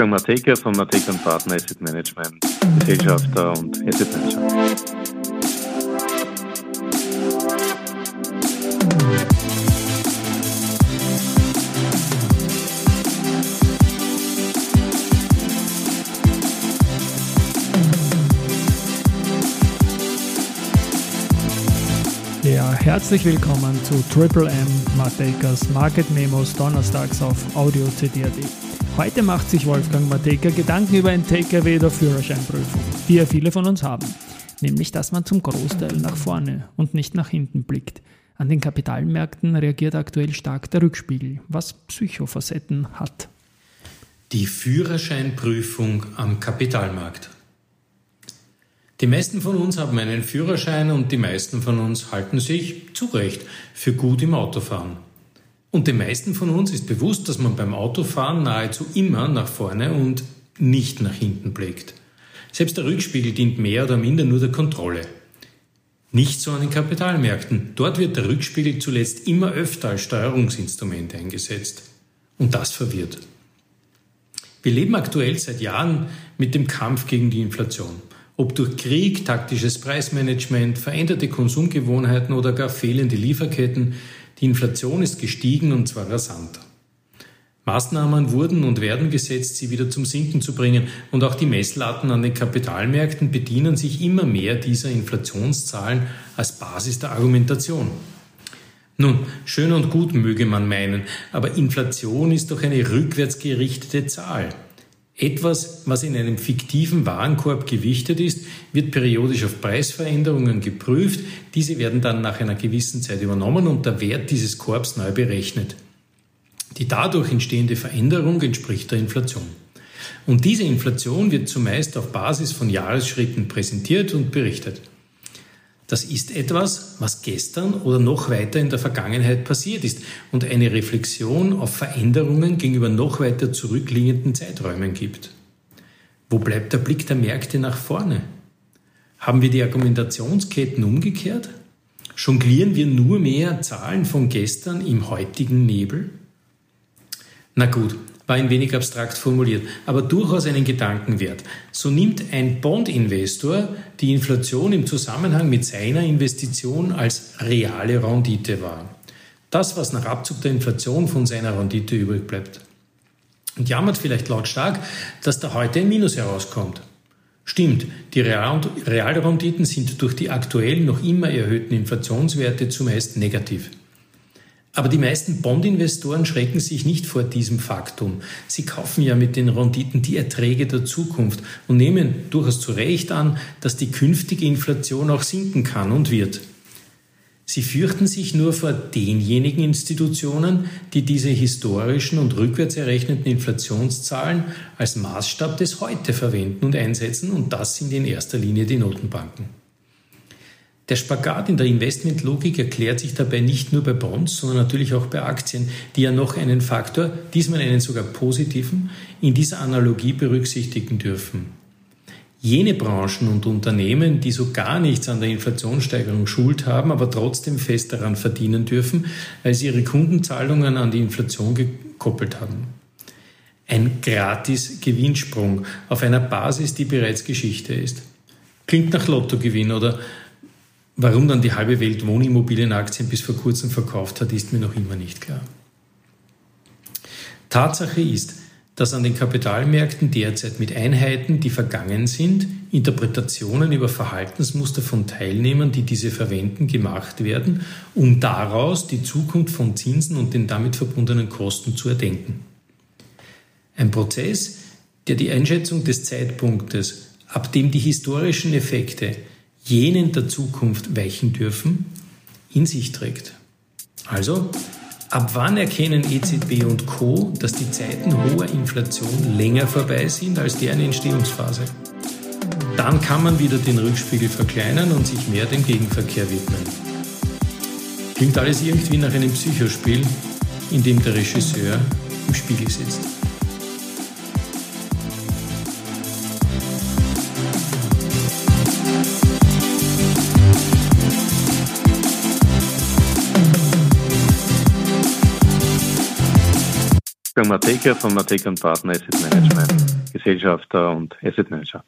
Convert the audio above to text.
Wolfgang Mateka von Mateka Partner Asset Management, Gesellschafter und Asset Manager. Herzlich willkommen zu Triple M Matekers Market Memos donnerstags auf Audio CD.at. Heute macht sich Wolfgang Mateka Gedanken über ein Takeaway der Führerscheinprüfung, die ja viele von uns haben. Nämlich, dass man zum Großteil nach vorne und nicht nach hinten blickt. An den Kapitalmärkten reagiert aktuell stark der Rückspiegel, was Psychofacetten hat. Die Führerscheinprüfung am Kapitalmarkt. Die meisten von uns haben einen Führerschein und die meisten von uns halten sich zu Recht für gut im Autofahren. Und den meisten von uns ist bewusst, dass man beim Autofahren nahezu immer nach vorne und nicht nach hinten blickt. Selbst der Rückspiegel dient mehr oder minder nur der Kontrolle. Nicht so an den Kapitalmärkten. Dort wird der Rückspiegel zuletzt immer öfter als Steuerungsinstrument eingesetzt. Und das verwirrt. Wir leben aktuell seit Jahren mit dem Kampf gegen die Inflation. Ob durch Krieg, taktisches Preismanagement, veränderte Konsumgewohnheiten oder gar fehlende Lieferketten, die Inflation ist gestiegen und zwar rasant. Maßnahmen wurden und werden gesetzt, sie wieder zum Sinken zu bringen, und auch die Messlatten an den Kapitalmärkten bedienen sich immer mehr dieser Inflationszahlen als Basis der Argumentation. Nun, schön und gut möge man meinen, aber Inflation ist doch eine rückwärtsgerichtete Zahl. Etwas, was in einem fiktiven Warenkorb gewichtet ist, wird periodisch auf Preisveränderungen geprüft. Diese werden dann nach einer gewissen Zeit übernommen und der Wert dieses Korbs neu berechnet. Die dadurch entstehende Veränderung entspricht der Inflation. Und diese Inflation wird zumeist auf Basis von Jahresschritten präsentiert und berichtet. Das ist etwas, was gestern oder noch weiter in der Vergangenheit passiert ist und eine Reflexion auf Veränderungen gegenüber noch weiter zurückliegenden Zeiträumen gibt. Wo bleibt der Blick der Märkte nach vorne? Haben wir die Argumentationsketten umgekehrt? Jonglieren wir nur mehr Zahlen von gestern im heutigen Nebel? Na gut, war ein wenig abstrakt formuliert, aber durchaus einen Gedanken wert. So nimmt ein Bond-Investor die Inflation im Zusammenhang mit seiner Investition als reale Rendite wahr. Das, was nach Abzug der Inflation von seiner Rendite übrig bleibt. Und jammert vielleicht lautstark, dass da heute ein Minus herauskommt. Stimmt, die Realrenditen sind durch die aktuell noch immer erhöhten Inflationswerte zumeist negativ. Aber die meisten Bondinvestoren schrecken sich nicht vor diesem Faktum. Sie kaufen ja mit den Renditen die Erträge der Zukunft und nehmen durchaus zu Recht an, dass die künftige Inflation auch sinken kann und wird. Sie fürchten sich nur vor denjenigen Institutionen, die diese historischen und rückwärts errechneten Inflationszahlen als Maßstab des Heute verwenden und einsetzen, und das sind in erster Linie die Notenbanken. Der Spagat in der Investmentlogik erklärt sich dabei nicht nur bei Bonds, sondern natürlich auch bei Aktien, die ja noch einen Faktor, diesmal einen sogar positiven, in dieser Analogie berücksichtigen dürfen. Jene Branchen und Unternehmen, die so gar nichts an der Inflationssteigerung schuld haben, aber trotzdem fest daran verdienen dürfen, weil sie ihre Kundenzahlungen an die Inflation gekoppelt haben. Ein gratis Gewinnsprung auf einer Basis, die bereits Geschichte ist. Klingt nach Lottogewinn oder Warum dann die halbe Welt Wohnimmobilienaktien bis vor kurzem verkauft hat, ist mir noch immer nicht klar. Tatsache ist, dass an den Kapitalmärkten derzeit mit Einheiten, die vergangen sind, Interpretationen über Verhaltensmuster von Teilnehmern, die diese verwenden, gemacht werden, um daraus die Zukunft von Zinsen und den damit verbundenen Kosten zu erdenken. Ein Prozess, der die Einschätzung des Zeitpunktes, ab dem die historischen Effekte jenen der Zukunft weichen dürfen, in sich trägt. Also, ab wann erkennen EZB und Co., dass die Zeiten hoher Inflation länger vorbei sind als deren Entstehungsphase? Dann kann man wieder den Rückspiegel verkleinern und sich mehr dem Gegenverkehr widmen. Klingt alles irgendwie nach einem Psychospiel, in dem der Regisseur im Spiegel sitzt. Wolfgang Mateka von Mateka Partner Asset Management, Gesellschafter und Asset Manager.